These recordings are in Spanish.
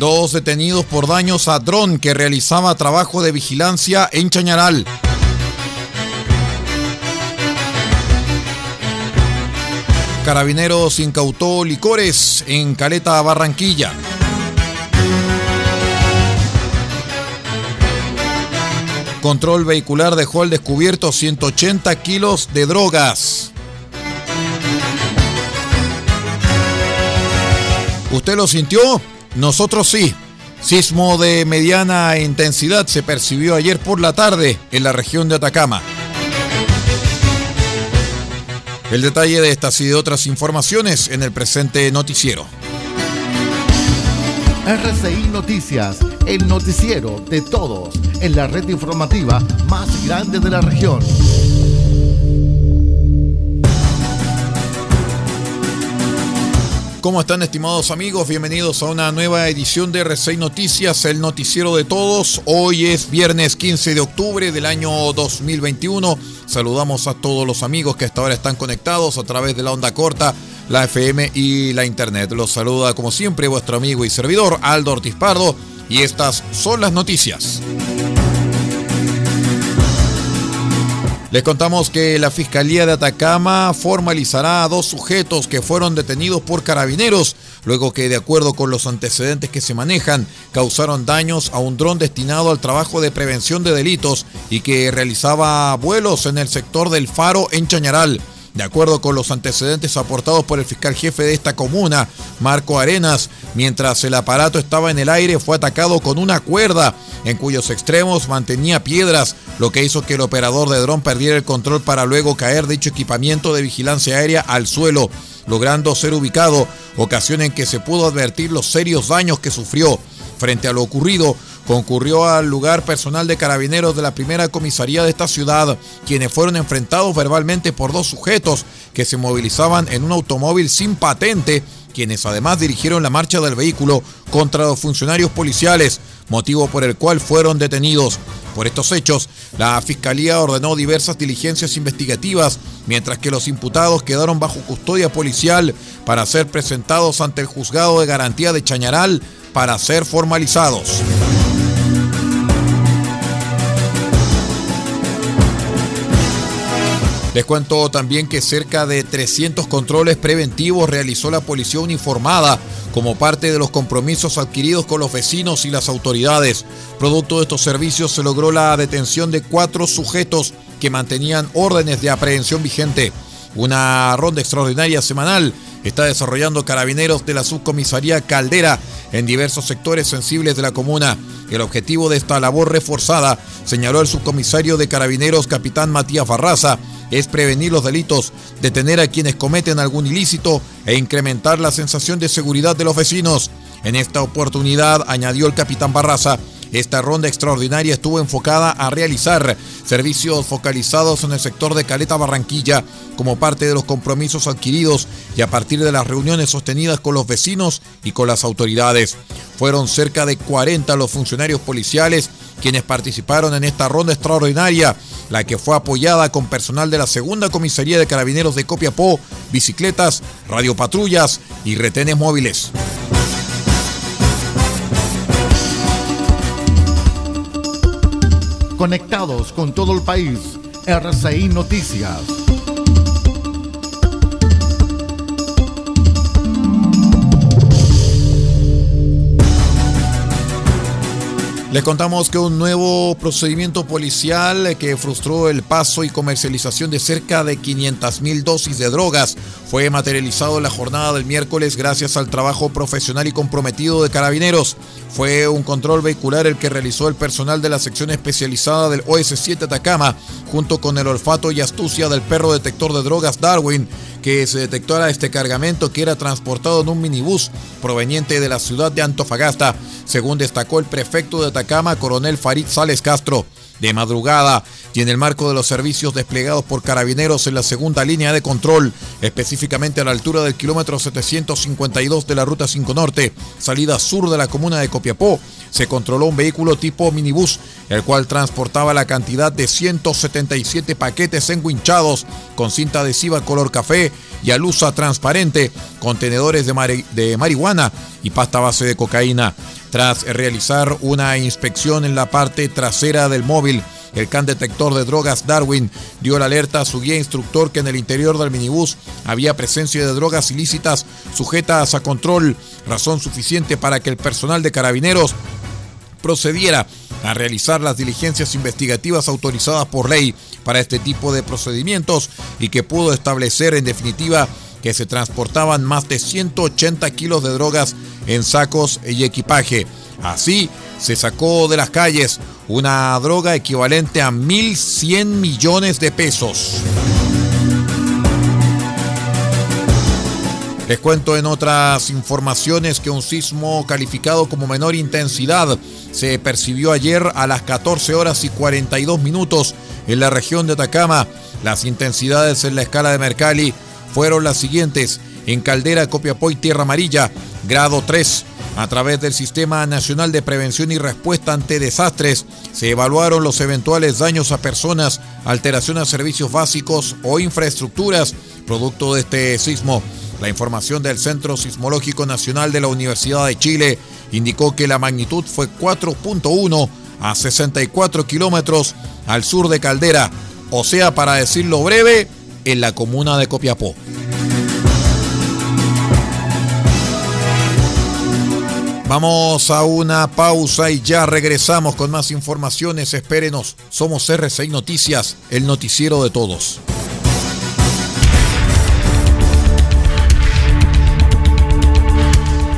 Dos detenidos por daños a dron que realizaba trabajo de vigilancia en Chañaral. Carabineros incautó licores en Caleta, Barranquilla. Control vehicular dejó al descubierto 180 kilos de drogas. ¿Usted lo sintió? Nosotros sí. Sismo de mediana intensidad se percibió ayer por la tarde en la región de Atacama. El detalle de estas y de otras informaciones en el presente noticiero. RCI Noticias, el noticiero de todos, en la red informativa más grande de la región. ¿Cómo están estimados amigos? Bienvenidos a una nueva edición de R6 Noticias, el noticiero de todos. Hoy es viernes 15 de octubre del año 2021. Saludamos a todos los amigos que hasta ahora están conectados a través de la onda corta, la FM y la internet. Los saluda como siempre vuestro amigo y servidor Aldo Ortiz Pardo y estas son las noticias. Les contamos que la Fiscalía de Atacama formalizará a dos sujetos que fueron detenidos por carabineros, luego que, de acuerdo con los antecedentes que se manejan, causaron daños a un dron destinado al trabajo de prevención de delitos y que realizaba vuelos en el sector del Faro en Chañaral. De acuerdo con los antecedentes aportados por el fiscal jefe de esta comuna, Marco Arenas, mientras el aparato estaba en el aire fue atacado con una cuerda en cuyos extremos mantenía piedras, lo que hizo que el operador de dron perdiera el control para luego caer dicho equipamiento de vigilancia aérea al suelo, logrando ser ubicado, ocasión en que se pudo advertir los serios daños que sufrió. Frente a lo ocurrido, concurrió al lugar personal de carabineros de la primera comisaría de esta ciudad, quienes fueron enfrentados verbalmente por dos sujetos que se movilizaban en un automóvil sin patente, quienes además dirigieron la marcha del vehículo contra los funcionarios policiales, motivo por el cual fueron detenidos. Por estos hechos, la Fiscalía ordenó diversas diligencias investigativas, mientras que los imputados quedaron bajo custodia policial para ser presentados ante el juzgado de garantía de Chañaral para ser formalizados. Les cuento también que cerca de 300 controles preventivos realizó la policía uniformada como parte de los compromisos adquiridos con los vecinos y las autoridades. Producto de estos servicios se logró la detención de cuatro sujetos que mantenían órdenes de aprehensión vigente. Una ronda extraordinaria semanal está desarrollando carabineros de la subcomisaría Caldera en diversos sectores sensibles de la comuna. El objetivo de esta labor reforzada, señaló el subcomisario de carabineros capitán Matías Barraza, es prevenir los delitos, detener a quienes cometen algún ilícito e incrementar la sensación de seguridad de los vecinos. En esta oportunidad, añadió el capitán Barraza, esta ronda extraordinaria estuvo enfocada a realizar servicios focalizados en el sector de Caleta Barranquilla como parte de los compromisos adquiridos y a partir de las reuniones sostenidas con los vecinos y con las autoridades. Fueron cerca de 40 los funcionarios policiales quienes participaron en esta ronda extraordinaria, la que fue apoyada con personal de la Segunda Comisaría de Carabineros de Copiapó, bicicletas, radiopatrullas y retenes móviles. Conectados con todo el país, RCI Noticias. Les contamos que un nuevo procedimiento policial que frustró el paso y comercialización de cerca de 500.000 dosis de drogas fue materializado en la jornada del miércoles gracias al trabajo profesional y comprometido de carabineros. Fue un control vehicular el que realizó el personal de la sección especializada del OS7 Atacama, junto con el olfato y astucia del perro detector de drogas Darwin, que se detectó este cargamento que era transportado en un minibús proveniente de la ciudad de Antofagasta, según destacó el prefecto de Atacama, coronel Farid Sales Castro de madrugada y en el marco de los servicios desplegados por carabineros en la segunda línea de control, específicamente a la altura del kilómetro 752 de la Ruta 5 Norte, salida sur de la comuna de Copiapó, se controló un vehículo tipo minibús, el cual transportaba la cantidad de 177 paquetes enguinchados con cinta adhesiva color café y alusa transparente, contenedores de, de marihuana y pasta base de cocaína. Tras realizar una inspección en la parte trasera del móvil, el can detector de drogas Darwin dio la alerta a su guía instructor que en el interior del minibús había presencia de drogas ilícitas sujetas a control, razón suficiente para que el personal de carabineros procediera a realizar las diligencias investigativas autorizadas por ley para este tipo de procedimientos y que pudo establecer en definitiva que se transportaban más de 180 kilos de drogas en sacos y equipaje. Así se sacó de las calles una droga equivalente a 1.100 millones de pesos. Les cuento en otras informaciones que un sismo calificado como menor intensidad se percibió ayer a las 14 horas y 42 minutos en la región de Atacama. Las intensidades en la escala de Mercalli fueron las siguientes. En Caldera, Copiapó y Tierra Amarilla, grado 3. A través del Sistema Nacional de Prevención y Respuesta ante Desastres, se evaluaron los eventuales daños a personas, alteración a servicios básicos o infraestructuras producto de este sismo. La información del Centro Sismológico Nacional de la Universidad de Chile indicó que la magnitud fue 4.1 a 64 kilómetros al sur de Caldera, o sea, para decirlo breve, en la comuna de Copiapó. Vamos a una pausa y ya regresamos con más informaciones. Espérenos. Somos RCI Noticias, el noticiero de todos.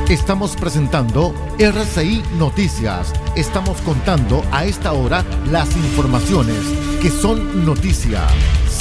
Estamos presentando RCI Noticias. Estamos contando a esta hora las informaciones que son noticia.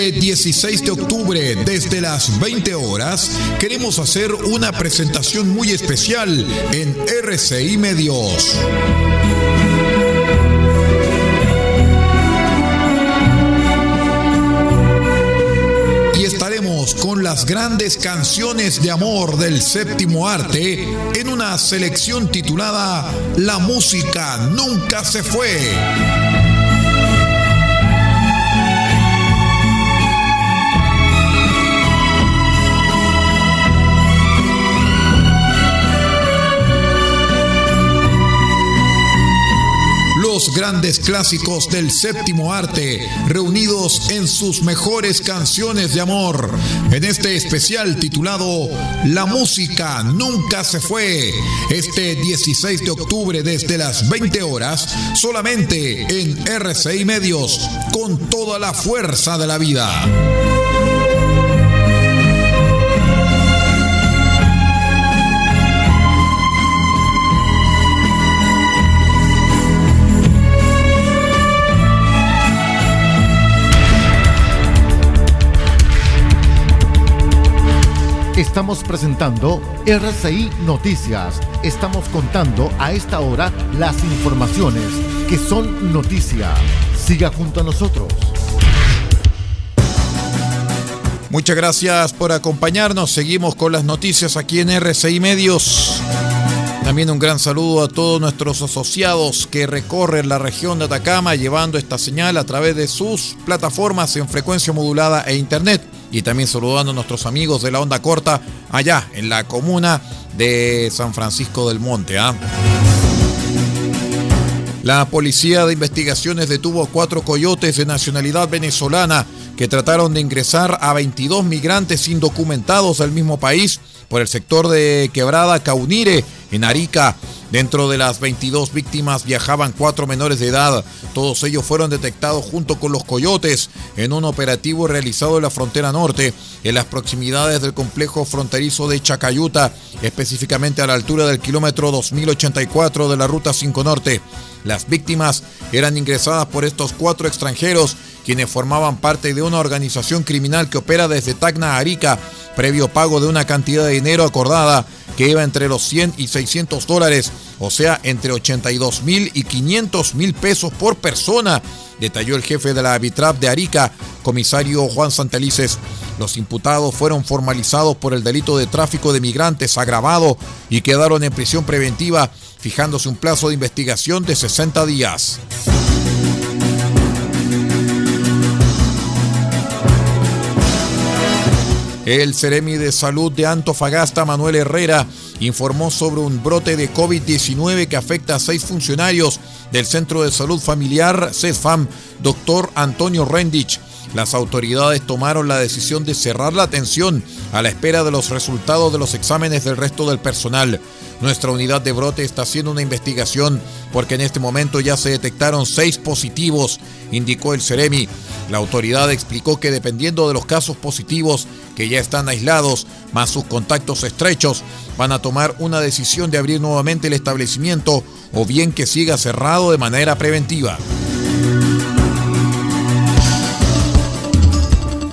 Este 16 de octubre, desde las 20 horas, queremos hacer una presentación muy especial en RCI Medios. Y estaremos con las grandes canciones de amor del séptimo arte en una selección titulada La música nunca se fue. Grandes clásicos del séptimo arte, reunidos en sus mejores canciones de amor, en este especial titulado La música nunca se fue, este 16 de octubre desde las 20 horas, solamente en RCI Medios, con toda la fuerza de la vida. Estamos presentando RCI Noticias. Estamos contando a esta hora las informaciones que son noticia. Siga junto a nosotros. Muchas gracias por acompañarnos. Seguimos con las noticias aquí en RCI Medios. También un gran saludo a todos nuestros asociados que recorren la región de Atacama llevando esta señal a través de sus plataformas en frecuencia modulada e internet y también saludando a nuestros amigos de la onda corta allá en la comuna de San Francisco del Monte. ¿ah? La policía de investigaciones detuvo a cuatro coyotes de nacionalidad venezolana que trataron de ingresar a 22 migrantes indocumentados al mismo país por el sector de Quebrada Caunire en Arica. Dentro de las 22 víctimas viajaban cuatro menores de edad. Todos ellos fueron detectados junto con los coyotes en un operativo realizado en la frontera norte, en las proximidades del complejo fronterizo de Chacayuta, específicamente a la altura del kilómetro 2084 de la Ruta 5 Norte. Las víctimas eran ingresadas por estos cuatro extranjeros, quienes formaban parte de una organización criminal que opera desde Tacna a Arica, previo pago de una cantidad de dinero acordada que iba entre los 100 y 600 dólares, o sea, entre 82 mil y 500 mil pesos por persona, detalló el jefe de la Abitrap de Arica, comisario Juan Santelices. Los imputados fueron formalizados por el delito de tráfico de migrantes agravado y quedaron en prisión preventiva, fijándose un plazo de investigación de 60 días. El Ceremi de Salud de Antofagasta, Manuel Herrera, informó sobre un brote de COVID-19 que afecta a seis funcionarios del Centro de Salud Familiar CESFAM, doctor Antonio Rendich. Las autoridades tomaron la decisión de cerrar la atención a la espera de los resultados de los exámenes del resto del personal. Nuestra unidad de brote está haciendo una investigación porque en este momento ya se detectaron seis positivos, indicó el Ceremi. La autoridad explicó que dependiendo de los casos positivos que ya están aislados, más sus contactos estrechos, van a tomar una decisión de abrir nuevamente el establecimiento o bien que siga cerrado de manera preventiva.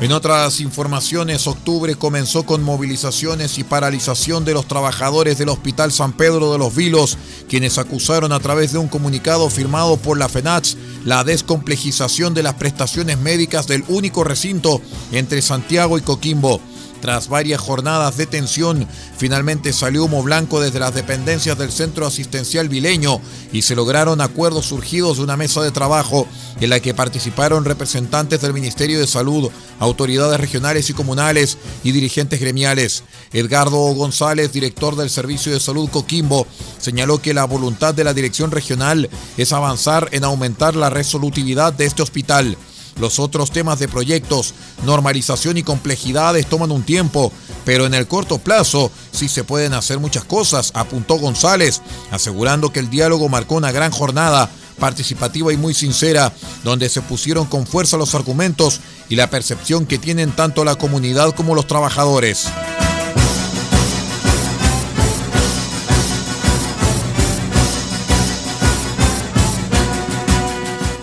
En otras informaciones, octubre comenzó con movilizaciones y paralización de los trabajadores del Hospital San Pedro de los Vilos, quienes acusaron a través de un comunicado firmado por la FENATS la descomplejización de las prestaciones médicas del único recinto entre Santiago y Coquimbo. Tras varias jornadas de tensión, finalmente salió humo blanco desde las dependencias del Centro Asistencial Vileño y se lograron acuerdos surgidos de una mesa de trabajo en la que participaron representantes del Ministerio de Salud, autoridades regionales y comunales y dirigentes gremiales. Edgardo González, director del Servicio de Salud Coquimbo, señaló que la voluntad de la dirección regional es avanzar en aumentar la resolutividad de este hospital. Los otros temas de proyectos, normalización y complejidades toman un tiempo, pero en el corto plazo sí se pueden hacer muchas cosas, apuntó González, asegurando que el diálogo marcó una gran jornada participativa y muy sincera, donde se pusieron con fuerza los argumentos y la percepción que tienen tanto la comunidad como los trabajadores.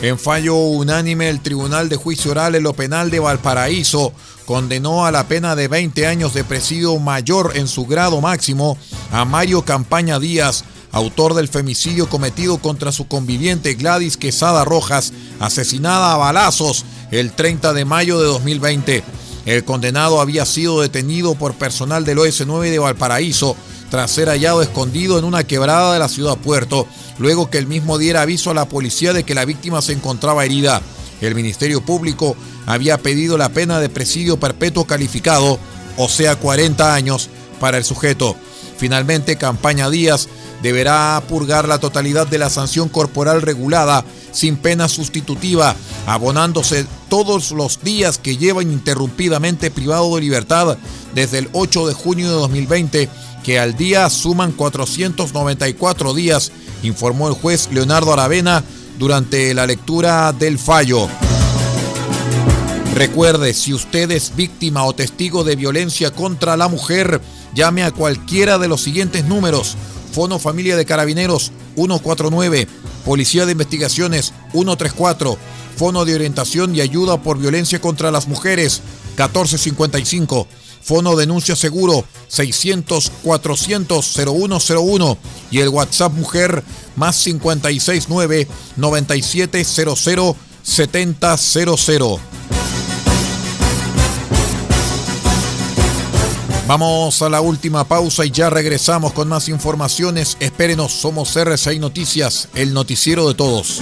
En fallo unánime, el Tribunal de Juicio Oral en lo Penal de Valparaíso condenó a la pena de 20 años de presidio mayor en su grado máximo a Mario Campaña Díaz, autor del femicidio cometido contra su conviviente Gladys Quesada Rojas, asesinada a balazos el 30 de mayo de 2020. El condenado había sido detenido por personal del OS9 de Valparaíso tras ser hallado escondido en una quebrada de la ciudad Puerto, luego que el mismo diera aviso a la policía de que la víctima se encontraba herida. El Ministerio Público había pedido la pena de presidio perpetuo calificado, o sea 40 años, para el sujeto. Finalmente, Campaña Díaz deberá purgar la totalidad de la sanción corporal regulada sin pena sustitutiva, abonándose todos los días que lleva ininterrumpidamente privado de libertad desde el 8 de junio de 2020, que al día suman 494 días, informó el juez Leonardo Aravena durante la lectura del fallo. Recuerde, si usted es víctima o testigo de violencia contra la mujer, llame a cualquiera de los siguientes números. Fono Familia de Carabineros 149, Policía de Investigaciones 134, Fono de Orientación y Ayuda por Violencia contra las Mujeres 1455, Fono Denuncia Seguro 600 400 0101 y el WhatsApp Mujer más 569 9700 7000. Vamos a la última pausa y ya regresamos con más informaciones. Espérenos, somos RCI Noticias, el noticiero de todos.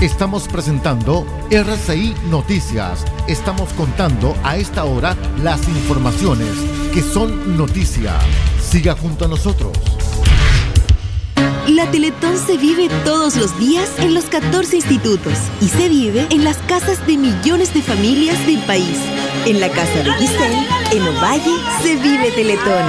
Estamos presentando RCI Noticias. Estamos contando a esta hora las informaciones que son noticia. Siga junto a nosotros. La Teletón se vive todos los días en los 14 institutos y se vive en las casas de millones de familias del país. En la casa de Giselle, en Ovalle, se vive Teletón.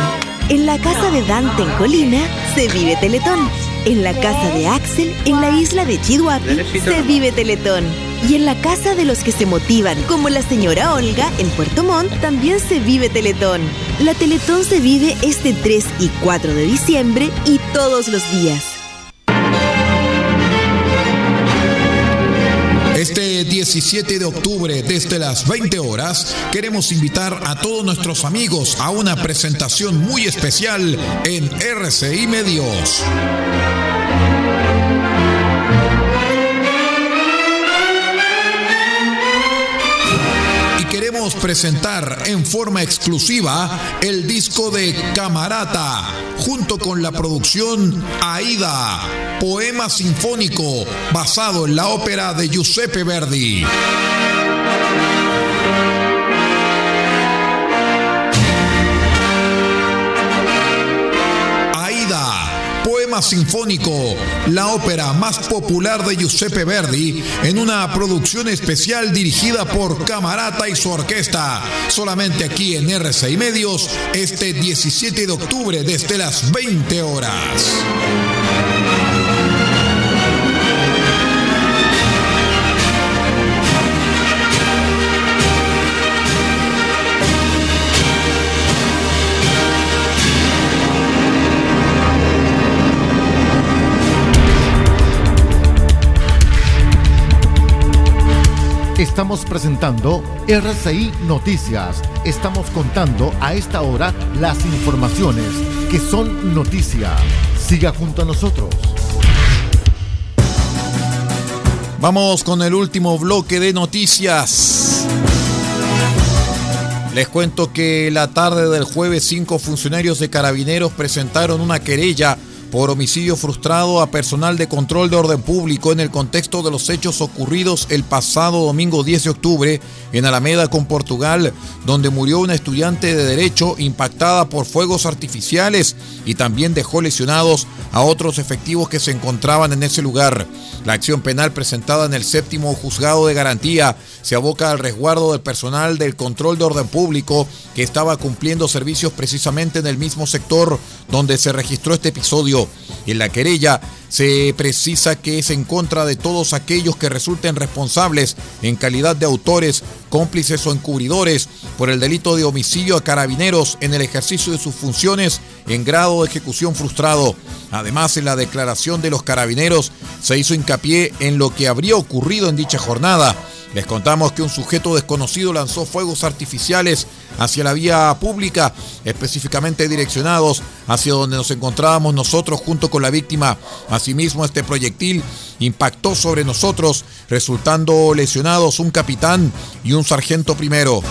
En la casa de Dante en Colina, se vive Teletón. En la casa de Axel, en la isla de Chihuahua, se vive Teletón. Y en la casa de los que se motivan, como la señora Olga, en Puerto Montt, también se vive Teletón. La Teletón se vive este 3 y 4 de diciembre y todos los días. 17 de octubre, desde las 20 horas, queremos invitar a todos nuestros amigos a una presentación muy especial en RCI Medios. Presentar en forma exclusiva el disco de Camarata, junto con la producción Aida, poema sinfónico basado en la ópera de Giuseppe Verdi. Aida, poema sinfónico, la ópera más popular de Giuseppe Verdi, en una producción especial dirigida por Camarata y su orquesta, solamente aquí en RCI Medios, este 17 de octubre desde las 20 horas. Estamos presentando RCI Noticias. Estamos contando a esta hora las informaciones que son noticia. Siga junto a nosotros. Vamos con el último bloque de noticias. Les cuento que la tarde del jueves cinco funcionarios de carabineros presentaron una querella por homicidio frustrado a personal de control de orden público en el contexto de los hechos ocurridos el pasado domingo 10 de octubre en Alameda con Portugal, donde murió una estudiante de derecho impactada por fuegos artificiales y también dejó lesionados a otros efectivos que se encontraban en ese lugar. La acción penal presentada en el séptimo juzgado de garantía se aboca al resguardo del personal del control de orden público que estaba cumpliendo servicios precisamente en el mismo sector donde se registró este episodio. En la querella se precisa que es en contra de todos aquellos que resulten responsables en calidad de autores, cómplices o encubridores por el delito de homicidio a carabineros en el ejercicio de sus funciones en grado de ejecución frustrado. Además, en la declaración de los carabineros se hizo hincapié en lo que habría ocurrido en dicha jornada. Les contamos que un sujeto desconocido lanzó fuegos artificiales hacia la vía pública, específicamente direccionados hacia donde nos encontrábamos nosotros junto con la víctima. Asimismo, este proyectil impactó sobre nosotros, resultando lesionados un capitán y un sargento primero.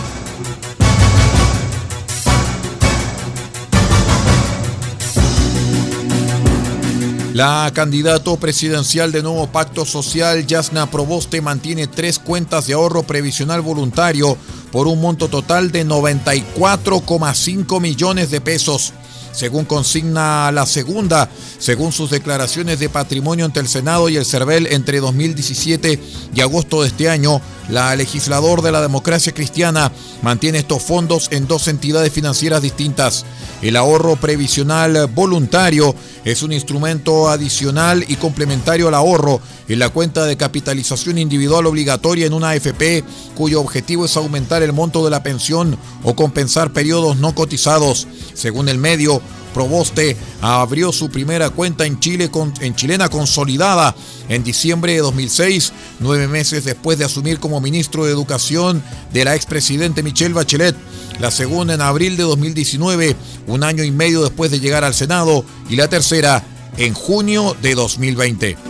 La candidato presidencial de Nuevo Pacto Social, Yasna Proboste, mantiene tres cuentas de ahorro previsional voluntario por un monto total de 94,5 millones de pesos según consigna la segunda, según sus declaraciones de patrimonio ante el Senado y el CERVEL entre 2017 y agosto de este año, la legislador de la democracia cristiana mantiene estos fondos en dos entidades financieras distintas. El ahorro previsional voluntario es un instrumento adicional y complementario al ahorro en la cuenta de capitalización individual obligatoria en una AFP cuyo objetivo es aumentar el monto de la pensión o compensar periodos no cotizados. Según el medio, Proboste abrió su primera cuenta en Chile en chilena consolidada en diciembre de 2006, nueve meses después de asumir como ministro de Educación de la expresidente Michelle Bachelet. La segunda en abril de 2019, un año y medio después de llegar al Senado, y la tercera en junio de 2020.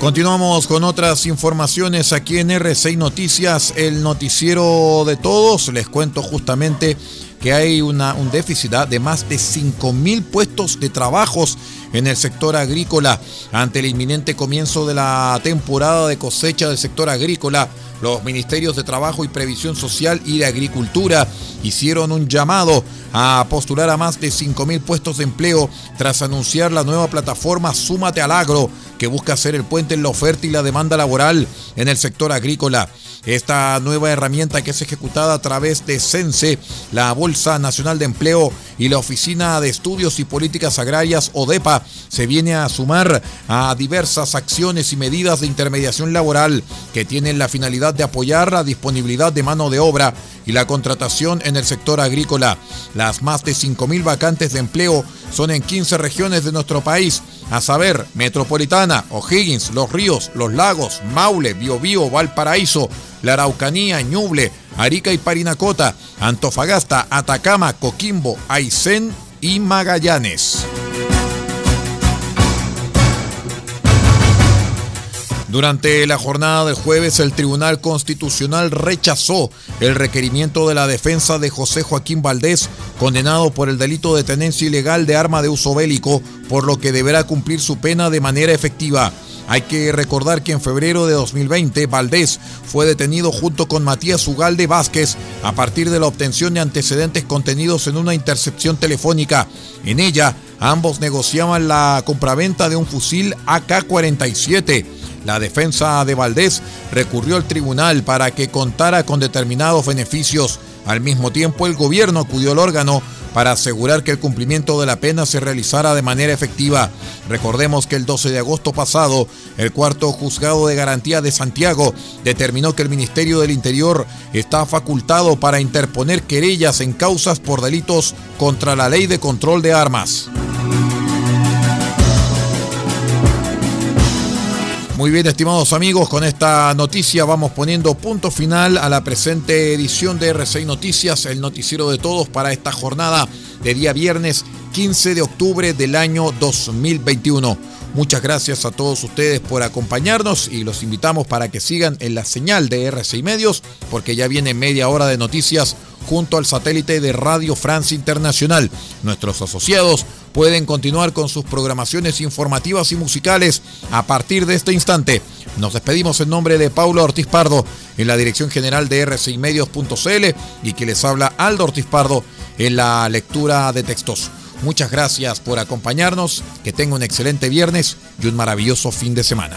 Continuamos con otras informaciones aquí en R6 Noticias, el noticiero de todos. Les cuento justamente que hay una, un déficit ¿ah? de más de 5.000 puestos de trabajos en el sector agrícola. Ante el inminente comienzo de la temporada de cosecha del sector agrícola, los ministerios de Trabajo y Previsión Social y de Agricultura hicieron un llamado a postular a más de 5.000 puestos de empleo tras anunciar la nueva plataforma Súmate al Agro, que busca ser el puente en la oferta y la demanda laboral en el sector agrícola. Esta nueva herramienta que es ejecutada a través de CENSE, la Bolsa Nacional de Empleo y la Oficina de Estudios y Políticas Agrarias, ODEPA, se viene a sumar a diversas acciones y medidas de intermediación laboral que tienen la finalidad de apoyar la disponibilidad de mano de obra y la contratación en el sector agrícola. Las más de 5.000 vacantes de empleo son en 15 regiones de nuestro país, a saber, Metropolitana, O'Higgins, Los Ríos, Los Lagos, Maule, Biobío, Valparaíso, La Araucanía, Ñuble, Arica y Parinacota, Antofagasta, Atacama, Coquimbo, Aysén y Magallanes. Durante la jornada del jueves, el Tribunal Constitucional rechazó el requerimiento de la defensa de José Joaquín Valdés, condenado por el delito de tenencia ilegal de arma de uso bélico, por lo que deberá cumplir su pena de manera efectiva. Hay que recordar que en febrero de 2020 Valdés fue detenido junto con Matías Ugalde Vázquez a partir de la obtención de antecedentes contenidos en una intercepción telefónica. En ella, ambos negociaban la compraventa de un fusil AK-47. La defensa de Valdés recurrió al tribunal para que contara con determinados beneficios. Al mismo tiempo, el gobierno acudió al órgano para asegurar que el cumplimiento de la pena se realizara de manera efectiva. Recordemos que el 12 de agosto pasado, el cuarto juzgado de garantía de Santiago determinó que el Ministerio del Interior está facultado para interponer querellas en causas por delitos contra la ley de control de armas. Muy bien, estimados amigos, con esta noticia vamos poniendo punto final a la presente edición de R6 Noticias, el noticiero de todos para esta jornada de día viernes 15 de octubre del año 2021. Muchas gracias a todos ustedes por acompañarnos y los invitamos para que sigan en la señal de R6 Medios porque ya viene media hora de noticias junto al satélite de Radio France Internacional. Nuestros asociados pueden continuar con sus programaciones informativas y musicales a partir de este instante. Nos despedimos en nombre de Paulo Ortiz Pardo en la dirección general de rcimedios.cl y que les habla Aldo Ortiz Pardo en la lectura de textos. Muchas gracias por acompañarnos, que tenga un excelente viernes y un maravilloso fin de semana.